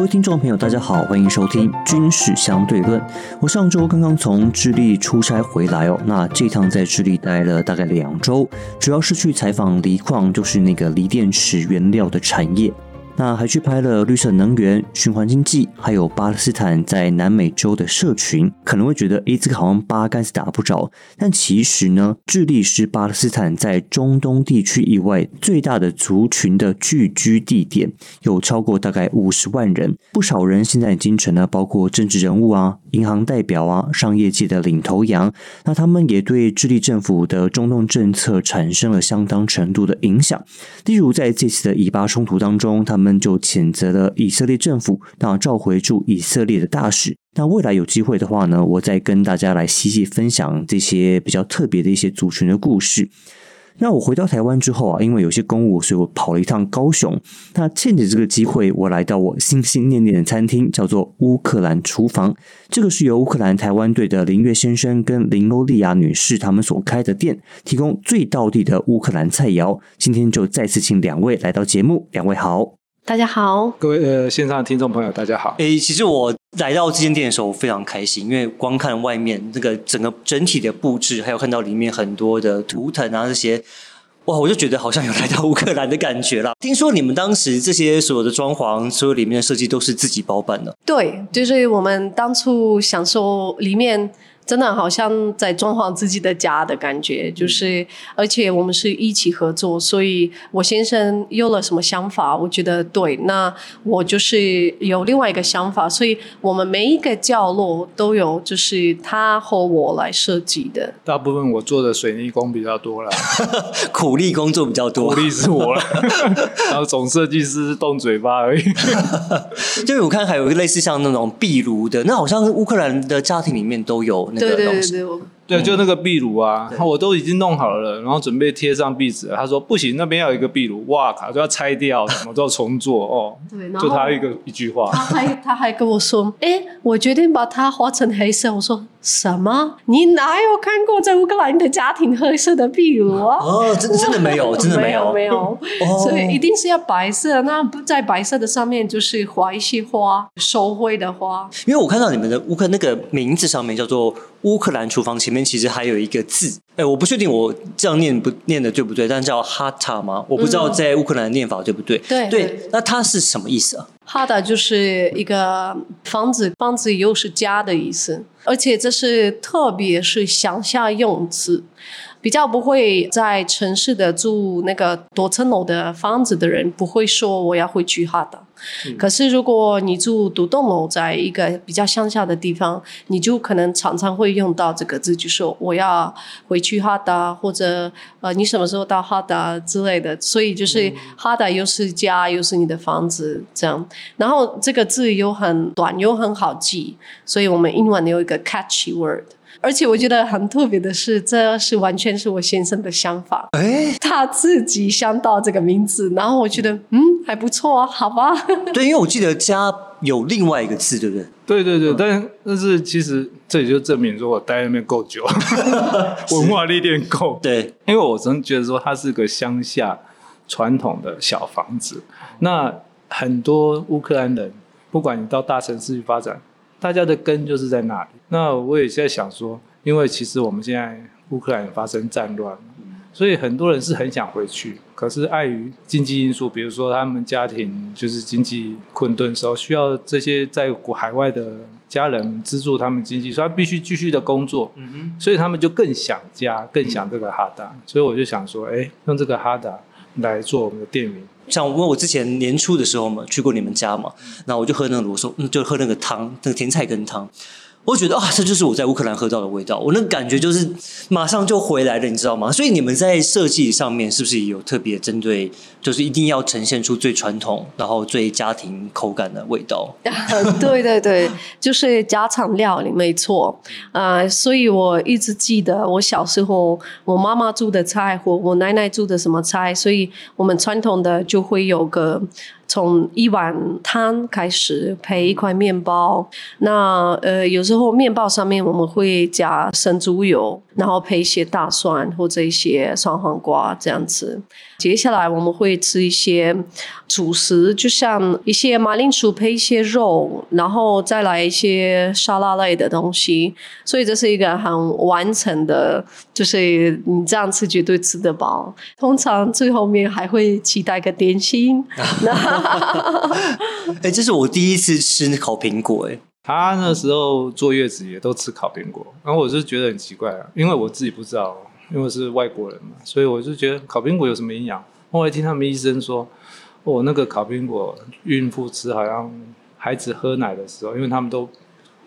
各位听众朋友，大家好，欢迎收听《军事相对论》。我上周刚刚从智利出差回来哦，那这趟在智利待了大概两周，主要是去采访锂矿，就是那个锂电池原料的产业。那还去拍了绿色能源、循环经济，还有巴勒斯坦在南美洲的社群。可能会觉得，诶，这个好像八竿子打不着。但其实呢，智利是巴勒斯坦在中东地区以外最大的族群的聚居地点，有超过大概五十万人。不少人现在已经成了包括政治人物啊、银行代表啊、商业界的领头羊。那他们也对智利政府的中东政策产生了相当程度的影响。例如，在这次的以巴冲突当中，他们就谴责了以色列政府，那召回驻以色列的大使。那未来有机会的话呢，我再跟大家来细细分享这些比较特别的一些族群的故事。那我回到台湾之后啊，因为有些公务，所以我跑了一趟高雄。那趁着这个机会，我来到我心心念念的餐厅，叫做乌克兰厨房。这个是由乌克兰台湾队的林月先生跟林欧利亚女士他们所开的店，提供最道地的乌克兰菜肴。今天就再次请两位来到节目，两位好。大家好，各位呃线上的听众朋友，大家好。诶，其实我来到这间店的时候，我非常开心，因为光看外面那个整个整体的布置，还有看到里面很多的图腾啊这些，哇，我就觉得好像有来到乌克兰的感觉了。听说你们当时这些所有的装潢，所有里面的设计都是自己包办的？对，就是我们当初想说里面。真的好像在装潢自己的家的感觉，就是而且我们是一起合作，所以我先生有了什么想法，我觉得对，那我就是有另外一个想法，所以我们每一个角落都有，就是他和我来设计的。大部分我做的水泥工比较多了，苦力工作比较多，苦力是我了，然后总设计师动嘴巴而已。就我看还有一个类似像那种壁炉的，那好像乌克兰的家庭里面都有。对对对对，对，就那个壁炉啊，我都已经弄好了，然后准备贴上壁纸。他说不行，那边要有一个壁炉，哇靠，就要拆掉，什么都要重做哦。对，就他一个一句话，他还他还跟我说，哎，我决定把它画成黑色。我说什么？你哪有看过在乌克兰的家庭黑色的壁炉啊？哦，真真的没有，真的没有没有，所以一定是要白色。那在白色的上面就是画一些花，手绘的花。因为我看到你们的乌克那个名字上面叫做。乌克兰厨房前面其实还有一个字，哎，我不确定我这样念不念的对不对，但叫哈塔吗？我不知道在乌克兰的念法对不对？对对，那它是什么意思啊？哈达就是一个房子，房子又是家的意思，而且这是特别是乡下用词，比较不会在城市的住那个多层楼的房子的人不会说我要回去哈达。可是，如果你住独栋楼，在一个比较乡下的地方，你就可能常常会用到这个字，就说我要回去哈达，或者呃，你什么时候到哈达之类的。所以就是哈达又是家，又是你的房子这样。然后这个字又很短，又很好记，所以我们英文有一个 catchy word。而且我觉得很特别的是，这是完全是我先生的想法，哎，他自己想到这个名字，然后我觉得嗯还不错啊，好吧。对，因为我记得家有另外一个字，对不对？对对对，但但是其实这也就证明说我待那边够久，文化历练够。对，因为我真觉得说它是个乡下传统的小房子，那很多乌克兰人，不管你到大城市去发展。大家的根就是在那里。那我也在想说，因为其实我们现在乌克兰发生战乱，所以很多人是很想回去，可是碍于经济因素，比如说他们家庭就是经济困顿时候，需要这些在海外的家人资助他们经济，所以他必须继续的工作。嗯所以他们就更想家，更想这个哈达。所以我就想说，哎，用这个哈达来做我们的店名。像因为我之前年初的时候嘛，去过你们家嘛，那我就喝那个，我说嗯，就喝那个汤，那个甜菜根汤。我觉得啊，这就是我在乌克兰喝到的味道，我那感觉就是马上就回来了，你知道吗？所以你们在设计上面是不是也有特别针对，就是一定要呈现出最传统，然后最家庭口感的味道？对对对，就是家常料理，没错。啊，所以我一直记得我小时候我妈妈做的菜或我奶奶做的什么菜，所以我们传统的就会有个。从一碗汤开始配一块面包。那呃，有时候面包上面我们会加生猪油，然后配一些大蒜或者一些酸黄瓜这样子。接下来我们会吃一些主食，就像一些马铃薯配一些肉，然后再来一些沙拉类的东西。所以这是一个很完整的，就是你这样吃绝对吃得饱。通常最后面还会期待个点心。哎，这是我第一次吃烤苹果，哎。他那时候坐月子也都吃烤苹果，然后我就觉得很奇怪啊，因为我自己不知道。因为是外国人嘛，所以我就觉得烤苹果有什么营养？后来听他们医生说，哦，那个烤苹果孕妇吃，好像孩子喝奶的时候，因为他们都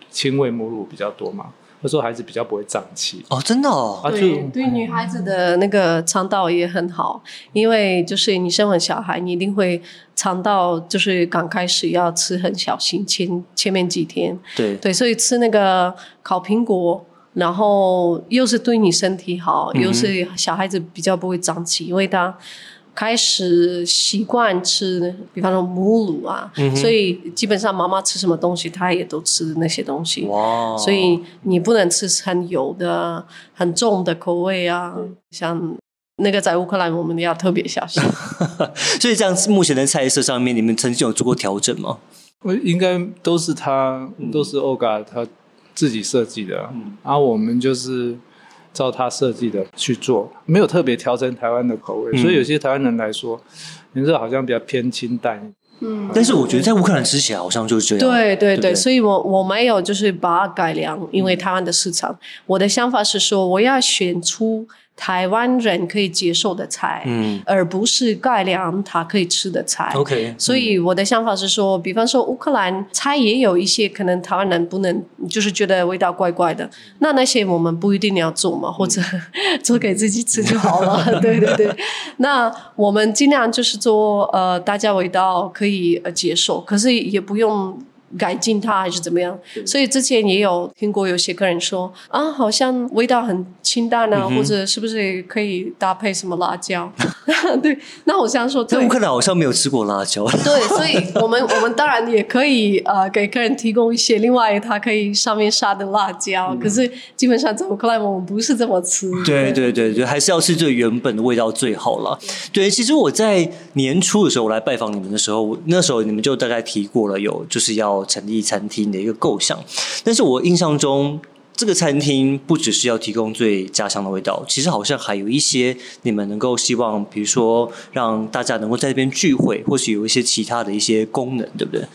亲喂母乳比较多嘛，他说孩子比较不会胀气。哦，真的哦。对，对，女孩子的那个肠道也很好，因为就是你生完小孩，你一定会肠道就是刚开始要吃很小心，前前面几天。对对，所以吃那个烤苹果。然后又是对你身体好，又是小孩子比较不会长气，因为他开始习惯吃，比方说母乳啊，所以基本上妈妈吃什么东西，他也都吃那些东西。哇！所以你不能吃很油的、很重的口味啊，像那个在乌克兰，我们要特别小心。所以这样目前的菜色上面，你们曾经有做过调整吗？我应该都是他，都是欧嘎他。自己设计的，然后我们就是照他设计的去做，没有特别调成台湾的口味，所以有些台湾人来说，你这好像比较偏清淡。嗯，但是我觉得在乌克兰吃起来好像就是这样。对对对，所以我我没有就是把它改良，因为台湾的市场，我的想法是说我要选出。台湾人可以接受的菜，嗯，而不是改良他可以吃的菜。OK，所以我的想法是说，比方说乌克兰菜也有一些可能台湾人不能，就是觉得味道怪怪的。那那些我们不一定要做嘛，或者 做给自己吃就好了。对对对，那我们尽量就是做呃，大家味道可以接受，可是也不用。改进它还是怎么样？所以之前也有听过有些客人说啊，好像味道很清淡啊，或者是不是可以搭配什么辣椒？对，那我想说，在乌克兰好像没有吃过辣椒。对，所以我们我们当然也可以呃给客人提供一些另外他可以上面撒的辣椒，可是基本上在乌克兰我们不是这么吃。对对对对，还是要吃最原本的味道最好了。对，其实我在年初的时候我来拜访你们的时候，那时候你们就大概提过了，有就是要。成立餐厅的一个构想，但是我印象中，这个餐厅不只是要提供最家乡的味道，其实好像还有一些你们能够希望，比如说让大家能够在这边聚会，或许有一些其他的一些功能，对不对？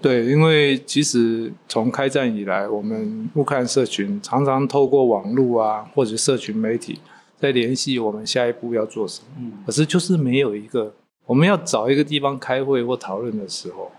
对，因为其实从开战以来，我们乌克兰社群常常透过网络啊，或者社群媒体在联系我们下一步要做什么，嗯，可是就是没有一个我们要找一个地方开会或讨论的时候。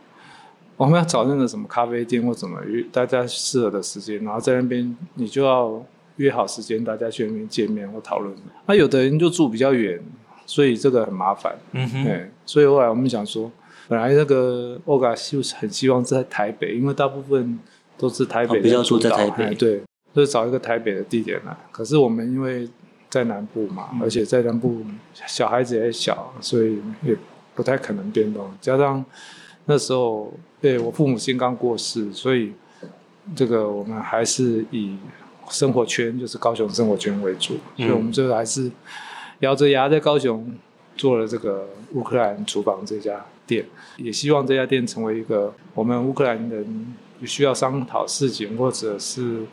我们要找那个什么咖啡店或怎么约大家适合的时间，然后在那边你就要约好时间，大家去那边见面或讨论。那有的人就住比较远，所以这个很麻烦。嗯哼。对，所以后来我们想说，本来那个 Oga 就是很希望在台北，因为大部分都是台北比较住在台北，对，就是找一个台北的地点来。可是我们因为在南部嘛，而且在南部小孩子也小，所以也不太可能变动，加上。那时候，对我父母亲刚过世，所以这个我们还是以生活圈，就是高雄生活圈为主，所以我们最后还是咬着牙在高雄做了这个乌克兰厨房这家店，也希望这家店成为一个我们乌克兰人需要商讨事情或者是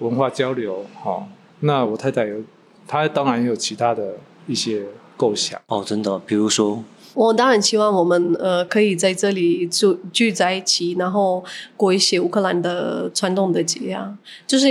文化交流。好，那我太太有，她当然也有其他的一些构想。哦，真的，比如说。我当然希望我们呃可以在这里住聚在一起，然后过一些乌克兰的传统的节啊，就是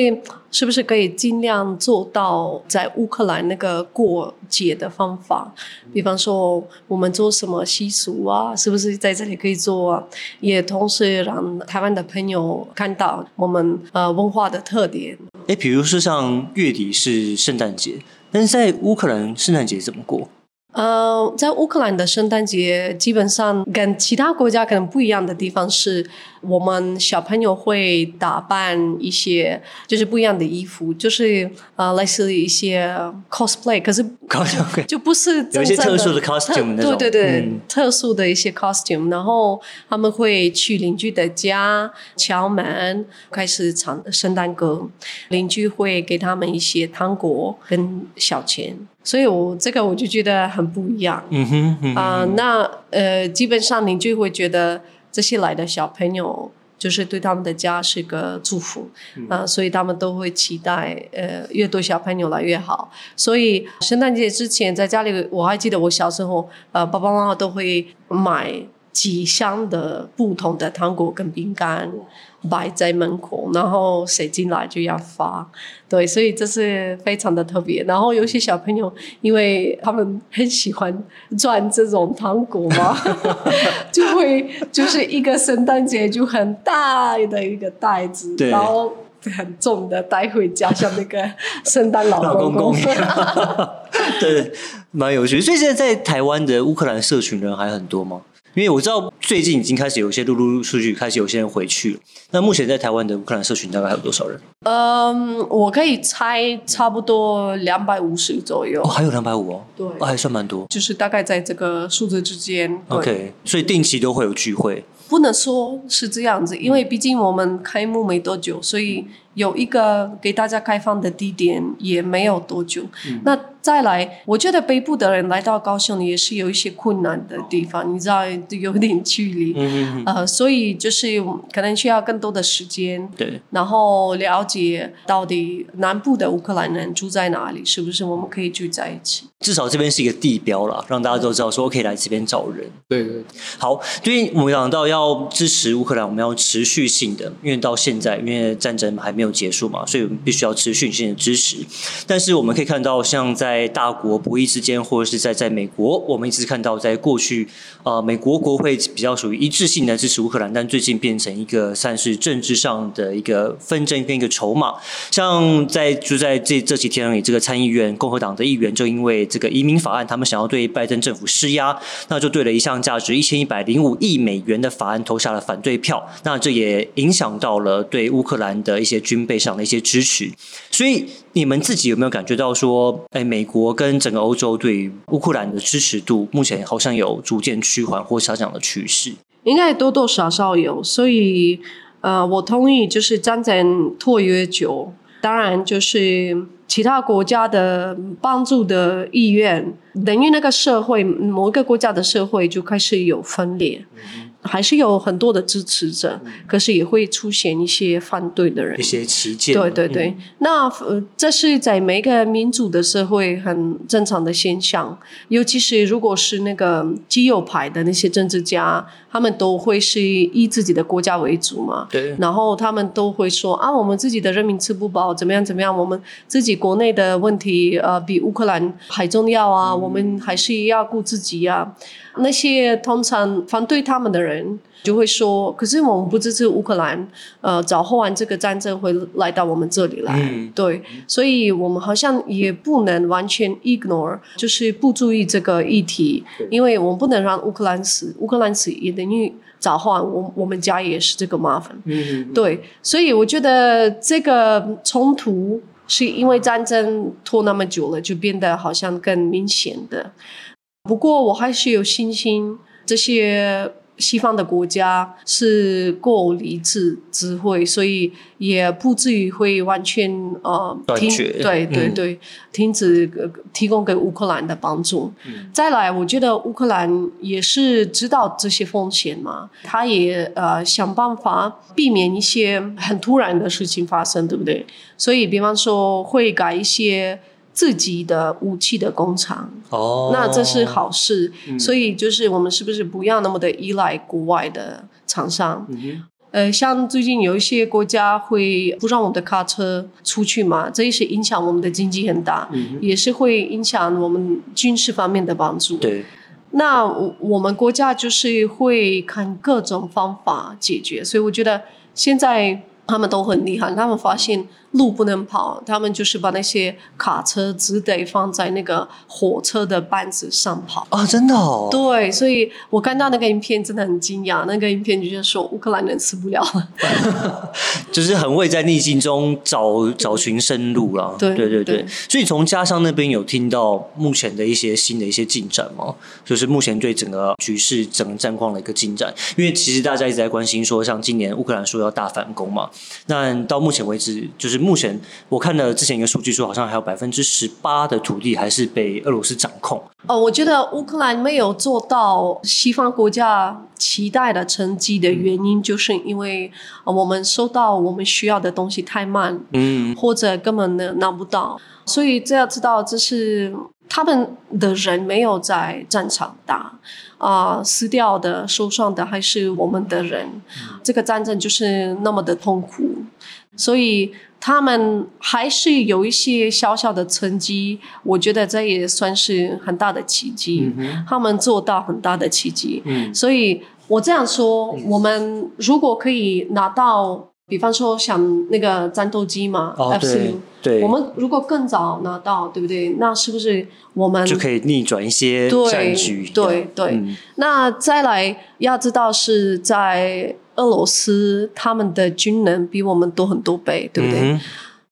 是不是可以尽量做到在乌克兰那个过节的方法，比方说我们做什么习俗啊，是不是在这里可以做啊？也同时让台湾的朋友看到我们呃文化的特点。哎，比如说像月底是圣诞节，但是在乌克兰圣诞节怎么过？呃，在乌克兰的圣诞节基本上跟其他国家可能不一样的地方是，我们小朋友会打扮一些就是不一样的衣服，就是呃类似一些 cosplay，可是 cosplay 就不是有一些特殊的 costume 对对对，嗯。特殊的一些 costume，然后他们会去邻居的家敲门，开始唱圣诞歌，邻居会给他们一些糖果跟小钱，所以我这个我就觉得很不一样。嗯哼，嗯哼啊、那呃，基本上邻居会觉得这些来的小朋友就是对他们的家是个祝福，啊、所以他们都会期待呃越多小朋友来越好。所以圣诞节之前在家里，我还记得我小时候，呃，爸爸妈妈都会买几箱的不同的糖果跟饼干。摆在门口，然后谁进来就要发，对，所以这是非常的特别。然后有些小朋友，因为他们很喜欢转这种糖果嘛，就会就是一个圣诞节就很大的一个袋子，然后很重的带回家，像那个圣诞老公公 对，蛮有趣。所以现在在台湾的乌克兰社群人还很多吗？因为我知道最近已经开始有一些陆陆续续开始有些人回去了。那目前在台湾的乌克兰社群大概还有多少人？嗯，我可以猜差不多两百五十左右哦，，还有两百五哦，对哦，还算蛮多。就是大概在这个数字之间。OK，所以定期都会有聚会。不能说是这样子，因为毕竟我们开幕没多久，所以有一个给大家开放的地点也没有多久。那再来，我觉得北部的人来到高雄也是有一些困难的地方，你知道有点距离，嗯嗯呃，所以就是可能需要更多的时间。对，然后了解到底南部的乌克兰人住在哪里，是不是我们可以聚在一起？至少这边是一个地标啦，让大家都知道说可以来这边找人。对对，好，因为我们讲到要支持乌克兰，我们要持续性的，因为到现在，因为战争还没有结束嘛，所以我们必须要持续性的支持。但是我们可以看到，像在大国博弈之间，或者是在在美国，我们一直看到，在过去，呃，美国国会比较属于一致性的支持乌克兰，但最近变成一个算是政治上的一个纷争跟一个筹码。像在就在这这几天而已，这个参议院共和党的议员就因为这个移民法案，他们想要对拜登政府施压，那就对了一项价值一千一百零五亿美元的法案投下了反对票。那这也影响到了对乌克兰的一些军备上的一些支持。所以你们自己有没有感觉到说，哎，美国跟整个欧洲对于乌克兰的支持度目前好像有逐渐趋缓或下降的趋势？应该多多少少有，所以呃，我同意，就是战争拖越久，当然就是其他国家的帮助的意愿，等于那个社会某一个国家的社会就开始有分裂，还是有很多的支持者，可是也会出现一些反对的人一。些旗舰，对对对，那呃，这是在每个民主的社会很正常的现象，尤其是如果是那个基友派的那些政治家，他们都会是以自己的国家为主嘛。对然后他们都会说啊，我们自己的人民吃不饱，怎么样怎么样，我们自己国内的问题呃比乌克兰还重要啊，我们还是要顾自己啊。那些通常反对他们的人就会说，可是我们不支持乌克兰，呃，早后完这个战争会来到我们这里来，嗯。对，所以我们好像也不能完全 ignore，就是不注意这个议题，因为我们不能让乌克兰死，乌克兰死也等于早后完我我们家也是这个麻烦，嗯，对，所以我觉得这个冲突是因为战争拖那么久了，就变得好像更明显的。不过我还是有信心，这些西方的国家是够理智、智慧，所以也不至于会完全呃停断绝对对嗯对，停止呃提供给乌克兰的帮助。再来，我觉得乌克兰也是知道这些风险嘛，他也呃想办法避免一些很突然的事情发生，对不对？所以，比方说会改一些自己的武器的工厂，哦，那这是好事。所以，就是我们是不是不要那么的依赖国外的厂商？嗯呃，像最近有一些国家会不让我们的卡车出去嘛，这也是影响我们的经济很大，也是会影响我们军事方面的帮助。对，那我我们国家就是会看各种方法解决，所以我觉得现在他们都很厉害，他们发现路不能跑，他们就是把那些卡车只得放在那个火车的班子上跑。啊，真的哦，对，所以我看到那个影片真的很惊讶，那个影片就是说乌克兰人死不了了。就是很会在逆境中找找寻生路 了。对对对对对所以从家乡那边有听到目前的一些新的一些进展吗？就是目前对整个局势、整个战况的一个进展。因为其实大家一直在关心说，像今年乌克兰说要大反攻嘛，那到目前为止，就是目前我看了之前一个数据说，好像还有百分之十八的土地还是被俄罗斯掌控。哦，我觉得乌克兰没有做到西方国家期待的成绩的原因，就是因为呃我们收到我们需要的东西太慢，嗯，或者根本呢拿不到，所以这要知道，这是他们的人没有在战场打，啊、死掉的、受伤的还是我们的人，这个战争就是那么的痛苦，所以他们还是有一些小小的成绩，我觉得这也算是很大的奇迹，他们做到很大的奇迹，嗯。所以我这样说，我们如果可以拿到，比方说像那个战斗机嘛、哦 f 对对我们如果更早拿到，对不对？那是不是我们就可以逆转一些对战局。对对嗯那再来要知道是在俄罗斯，他们的军人比我们多很多倍，对不对？嗯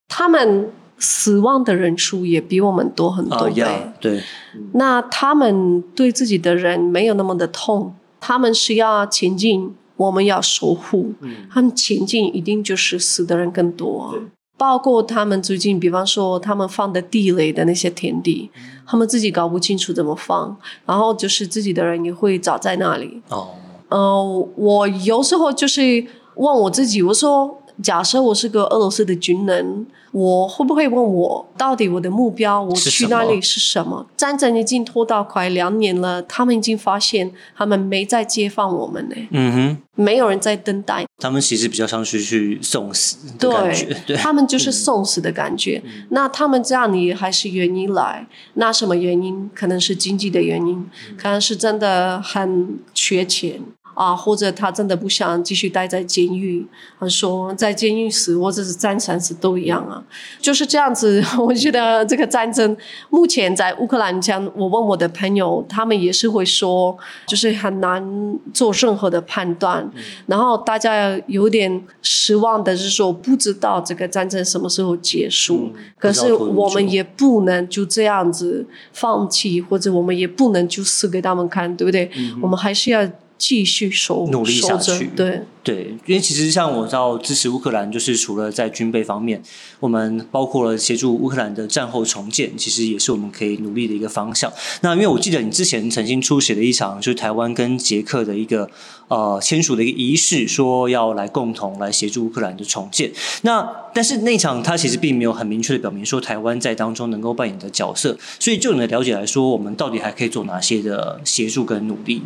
他们死亡的人数也比我们多很多倍。呀，对，那他们对自己的人没有那么的痛，他们是要前进，我们要守护。他们前进一定就是死的人更多。啊、包括他们最近，比方说他们放的地雷的那些田地，他们自己搞不清楚怎么放，然后就是自己的人也会找在那里。哦，呃，我有时候就是问我自己，我说，假设我是个俄罗斯的军人，我会不会问我，到底我的目标，我去那里是什么？战争已经拖到快两年了，他们已经发现他们没在解放我们呢，嗯哼，没有人在等待，他们其实比较像是去送死的感觉，对，他们就是送死的感觉。那他们这样，你还是愿意来？那什么原因？可能是经济的原因，可能是真的很缺钱啊，或者他真的不想继续待在监狱。他说在监狱死或者是战场死都一样啊，就是这样子。我觉得这个战争目前在乌克兰，像我问我的朋友，他们也是会说，就是很难做任何的判断。然后大家有点失望的是说，不知道这个战争什么时候结束。可是我们也不能就这样子放弃，或者我们也不能就死给他们看，对不对？我们还是要继续守努力下去对。对，因为其实像我知道支持乌克兰，就是除了在军备方面，我们包括了协助乌克兰的战后重建，其实也是我们可以努力的一个方向。那因为我记得你之前曾经出席了一场，就是台湾跟捷克的一个呃签署的一个仪式，说要来共同来协助乌克兰的重建。那但是那场他其实并没有很明确的表明说台湾在当中能够扮演的角色，所以就你的了解来说，我们到底还可以做哪些的协助跟努力？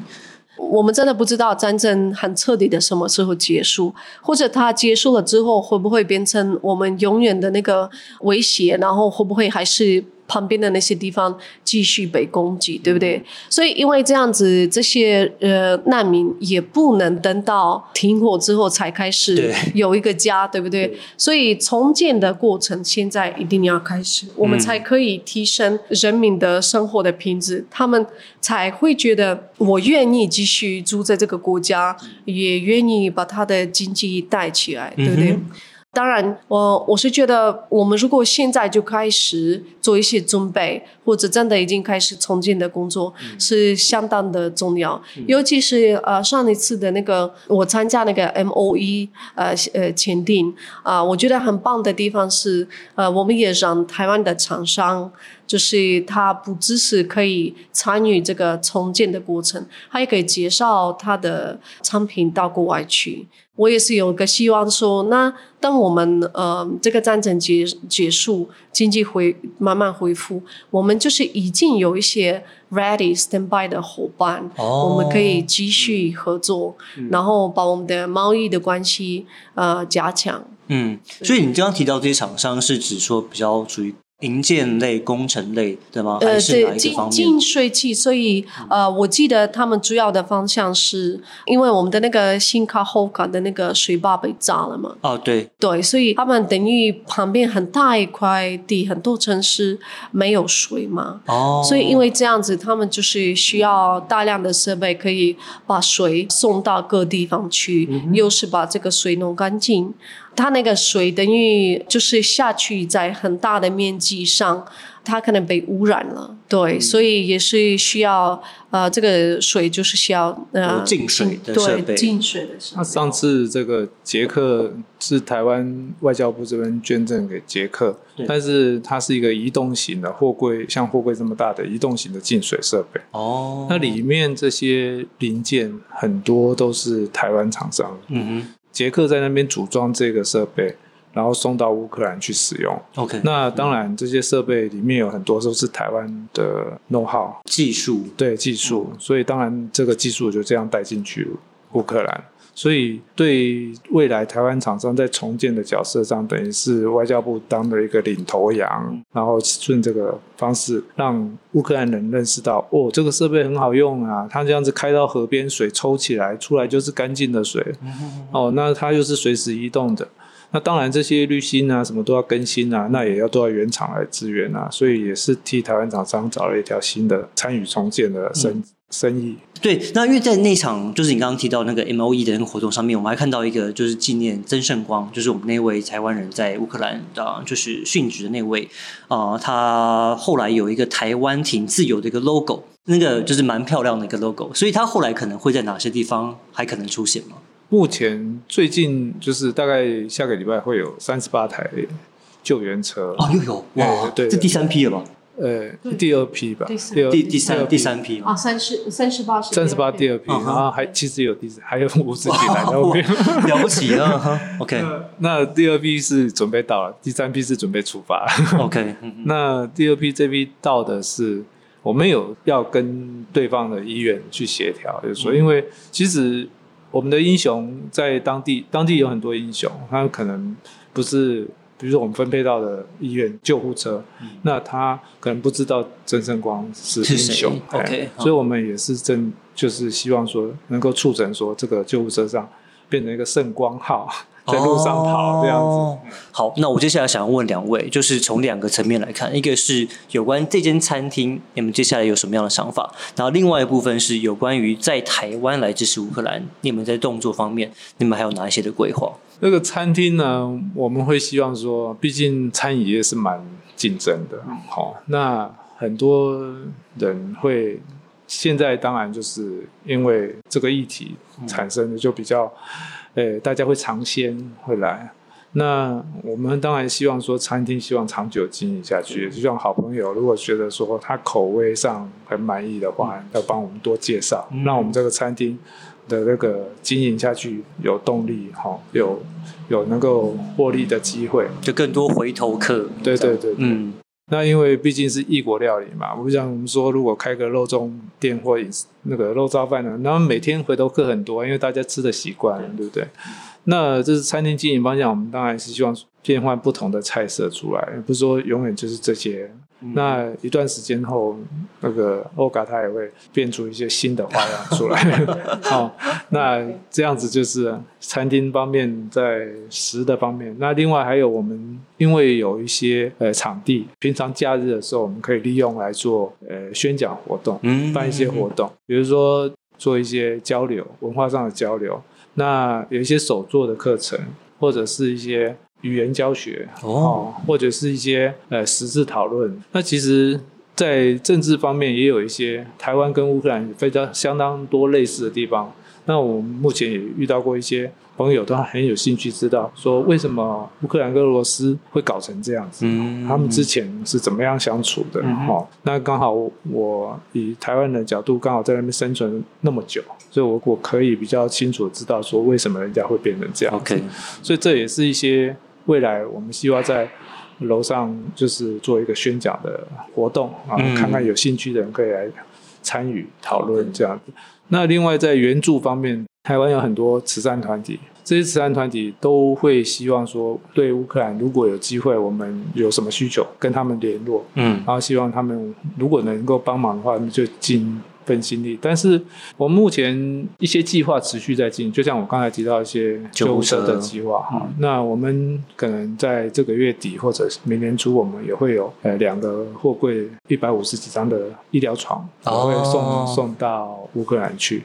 我们真的不知道战争很彻底的什么时候结束，或者它结束了之后会不会变成我们永远的那个威胁，然后会不会还是旁边的那些地方继续被攻击，对不对？所以因为这样子，这些呃难民也不能等到停火之后才开始有一个家，对不对？所以重建的过程现在一定要开始，我们才可以提升人民的生活的品质，他们才会觉得我愿意继续住在这个国家，也愿意把他的经济带起来，对不对？嗯当然，我我是觉得，我们如果现在就开始做一些准备，或者真的已经开始重建的工作，是相当的重要。尤其是呃上一次的那个我参加那个 M O E 呃呃签订啊、我觉得很棒的地方是呃我们也让台湾的厂商。就是他不只是可以参与这个重建的过程，他也可以介绍他的产品到国外去。我也是有个希望说，那当我们呃这个战争结结束，经济回慢慢恢复，我们就是已经有一些 ready stand by 的伙伴，哦我们可以继续合作，然后把我们的贸易的关系呃加强。嗯，所以你刚刚提到这些厂商是指说比较属于营建类、工程类，对吗？呃，是哪对，净一个方面？净水器，所以呃，我记得他们主要的方向是，因为我们的那个新卡后卡的那个水坝被炸了嘛，哦，对，对，所以他们等于旁边很大一块地，很多城市没有水嘛，哦，所以因为这样子，他们就是需要大量的设备，可以把水送到各地方去，嗯又是把这个水弄干净。它那个水等于就是下去在很大的面积上，它可能被污染了，对，嗯。所以也是需要呃，这个水就是需要呃有净水的设备。对净水的设备。那上次这个捷克是台湾外交部这边捐赠给捷克，但是它是一个移动型的货柜，像货柜这么大的移动型的净水设备。哦，那里面这些零件很多都是台湾厂商，嗯捷克在那边组装这个设备，然后送到乌克兰去使用。，OK，那当然，这些设备里面有很多都是台湾的 know how，技术对技术，所以当然这个技术就这样带进去乌克兰。所以对未来台湾厂商在重建的角色上，等于是外交部当了一个领头羊，然后顺这个方式让乌克兰人认识到，哦，这个设备很好用啊，它这样子开到河边，水抽起来出来就是干净的水，哦，那它又是随时移动的。那当然，这些滤芯啊，什么都要更新啊，那也要都要原厂来支援啊，所以也是替台湾厂商找了一条新的参与重建的生、生意。对，那因为在那场就是你刚刚提到那个 M O E 的那个活动上面，我们还看到一个就是纪念曾圣光，就是我们那位台湾人在乌克兰的，就是殉职的那位啊、他后来有一个台湾挺自由的一个 logo，那个就是蛮漂亮的一个 logo，所以他后来可能会在哪些地方还可能出现吗？目前最近就是大概下个礼拜会有三十八台救援车，哦，又有哇，对对这第三批了吧？呃，第二批吧，第第二第第三第三批。啊，三十三十八是三十八第二二批，然后还其实有第三，还有五十几台在后面。了不起 了哈，OK。那第二批是准备到了，第三批是准备出发。OK，那第二批这批到的是，我们有要跟对方的医院去协调，就是说，因为其实我们的英雄在当地，当地有很多英雄，他可能不是，比如说我们分配到的医院救护车，那他可能不知道曾圣光是英雄哎 OK，所以我们也是正就是希望说能够促成说这个救护车上变成一个圣光号，在路上跑这样子。哦好，那我接下来想要问两位，就是从两个层面来看，一个是有关这间餐厅，你们接下来有什么样的想法？然后另外一部分是有关于在台湾来支持乌克兰，你们在动作方面，你们还有哪一些的规划？那个餐厅呢，我们会希望说，毕竟餐饮业是蛮竞争的，好、那很多人会现在当然就是因为这个议题产生的就比较，呃，大家会尝鲜会来。那我们当然希望说，餐厅希望长久经营下去，就像好朋友，如果觉得说他口味上很满意的话，要帮我们多介绍，让我们这个餐厅的那个经营下去有动力，哈，有有能够获利的机会。就更多回头客。对对对，嗯，那因为毕竟是异国料理嘛，我不像我们说，如果开个肉粽店或那个肉燥饭呢，那每天回头客很多，因为大家吃的习惯了，对不对？那这是餐厅经营方向，我们当然是希望变换不同的菜色出来，不是说永远就是这些。那一段时间后，那个欧嘎他也会变出一些新的花样出来。好、那这样子就是餐厅方面在食的方面。那另外还有我们因为有一些呃场地，平常假日的时候我们可以利用来做呃宣讲活动，嗯办一些活动，比如说做一些交流，文化上的交流。那有一些手作的课程，或者是一些语言教学哦或者是一些呃实质讨论。那其实，在政治方面也有一些台湾跟乌克兰非常相当多类似的地方。那我们目前也遇到过一些朋友，都很有兴趣知道说为什么乌克兰跟俄罗斯会搞成这样子。嗯他们之前是怎么样相处的？嗯哼哈、那刚好我以台湾的角度，刚好在那边生存那么久，所以我我可以比较清楚地知道说为什么人家会变成这样子。OK，所以这也是一些未来我们希望在楼上就是做一个宣讲的活动啊，嗯。看看有兴趣的人可以来参与讨论这样子。那另外在援助方面，台湾有很多慈善团体，这些慈善团体都会希望说，对乌克兰如果有机会，我们有什么需求跟他们联络，嗯。然后希望他们如果能够帮忙的话，那就尽份心力。但是我们目前一些计划持续在进行，就像我刚才提到一些救护车的计划哈。那我们可能在这个月底或者是明年初，我们也会有呃两个货柜一百五十几张的医疗床，也哦会送、送到乌克兰去。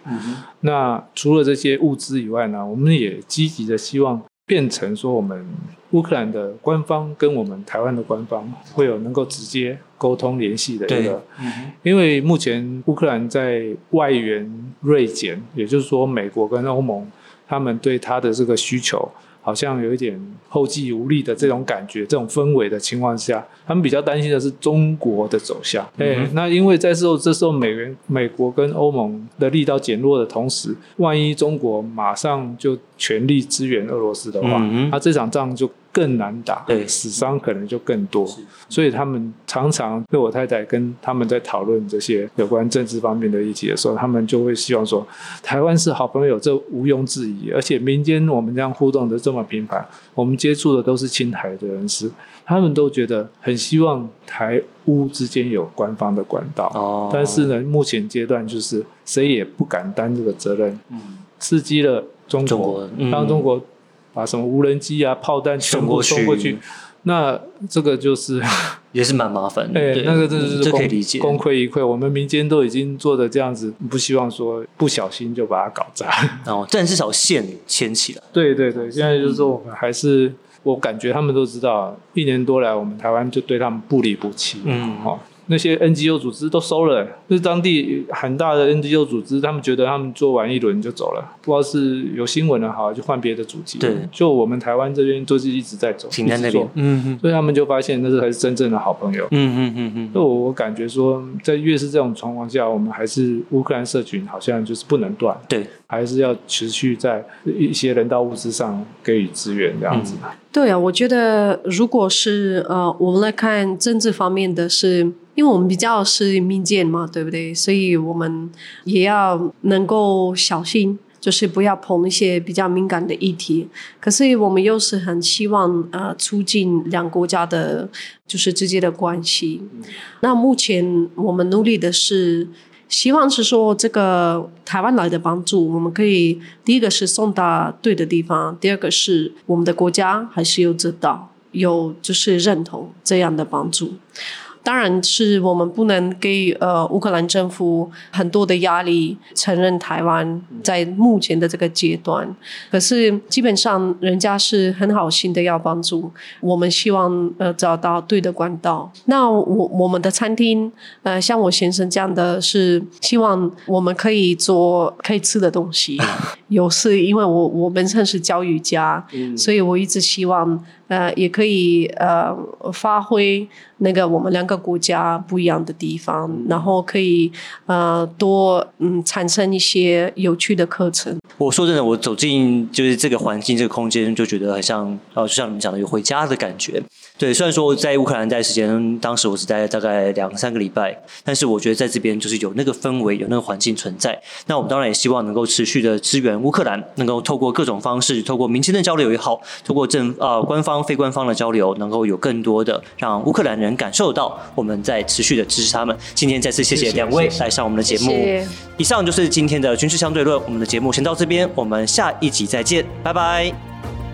那除了这些物资以外呢，我们也积极的希望变成说，我们乌克兰的官方跟我们台湾的官方会有能够直接沟通联系的一对个，因为目前乌克兰在外援锐减，也就是说，美国跟欧盟他们对他的这个需求。好像有一点后继无力的这种感觉，这种氛围的情况下，他们比较担心的是中国的走向。哎、嗯那因为在时候这时候美元、美国跟欧盟的力道减弱的同时，万一中国马上就全力支援俄罗斯的话，那这场仗就更难打，对死伤可能就更多。所以他们常常对我太太跟他们在讨论这些有关政治方面的议题的时候，他们就会希望说，台湾是好朋友，这毋庸置疑。而且民间我们这样互动的这么频繁，我们接触的都是亲台的人士，他们都觉得很希望台乌之间有官方的管道。哦，但是呢，目前阶段就是谁也不敢担这个责任，刺激了中国，中国嗯让中国把什么无人机啊、炮弹全部送过去那这个就是，也是蛮麻烦的，哎，对那个真的嗯是可以理解，功亏一篑。我们民间都已经做的这样子，不希望说不小心就把它搞砸。哦，但至少线牵起来，对对对，现在就是说我们还是。我感觉他们都知道，一年多来，我们台湾就对他们不离不弃。嗯哦，那些 NGO 组织都收了，就是当地很大的 NGO 组织，他们觉得他们做完一轮就走了，不知道是有新闻了好，就换别的主机。对。就我们台湾这边就是一直在走，停在那一直做。边，嗯嗯。所以他们就发现那是才是真正的好朋友。嗯嗯嗯嗯。所以我我感觉说，在越是这种状况下，我们还是乌克兰社群好像就是不能断，对，还是要持续在一些人道物资上给予支援这样子。对啊，我觉得如果是呃，我们来看政治方面的是，因为我们比较是民间嘛，对不对？所以我们也要能够小心，就是不要碰一些比较敏感的议题。可是我们又是很希望呃促进两国家的，就是之间的关系。那目前我们努力的是。希望是说，这个台湾来的帮助，我们可以第一个是送到对的地方，第二个是我们的国家还是有知道，有就是认同这样的帮助。当然是我们不能给呃乌克兰政府很多的压力，承认台湾在目前的这个阶段。可是基本上人家是很好心的要帮助，我们希望呃找到对的管道。那我我们的餐厅呃像我先生这样的是希望我们可以做 可以吃的东西。有是因为我我本身是教育家，所以我一直希望呃也可以呃发挥那个我们两个国家不一样的地方，然后可以呃多嗯产生一些有趣的课程。我说真的，我走进就是这个环境、这个空间，就觉得很像，呃，就像你们讲的，有回家的感觉。对，虽然说在乌克兰待时间，当时我只待大概两三个礼拜，但是我觉得在这边就是有那个氛围，有那个环境存在。那我们当然也希望能够持续的支援乌克兰，能够透过各种方式，透过民间的交流也好，透过政呃官方、非官方的交流，能够有更多的让乌克兰人感受到我们在持续的支持他们。今天再次谢谢两位来上我们的节目。谢谢以上就是今天的军事相对论，我们的节目先到这边，我们下一集再见，拜拜。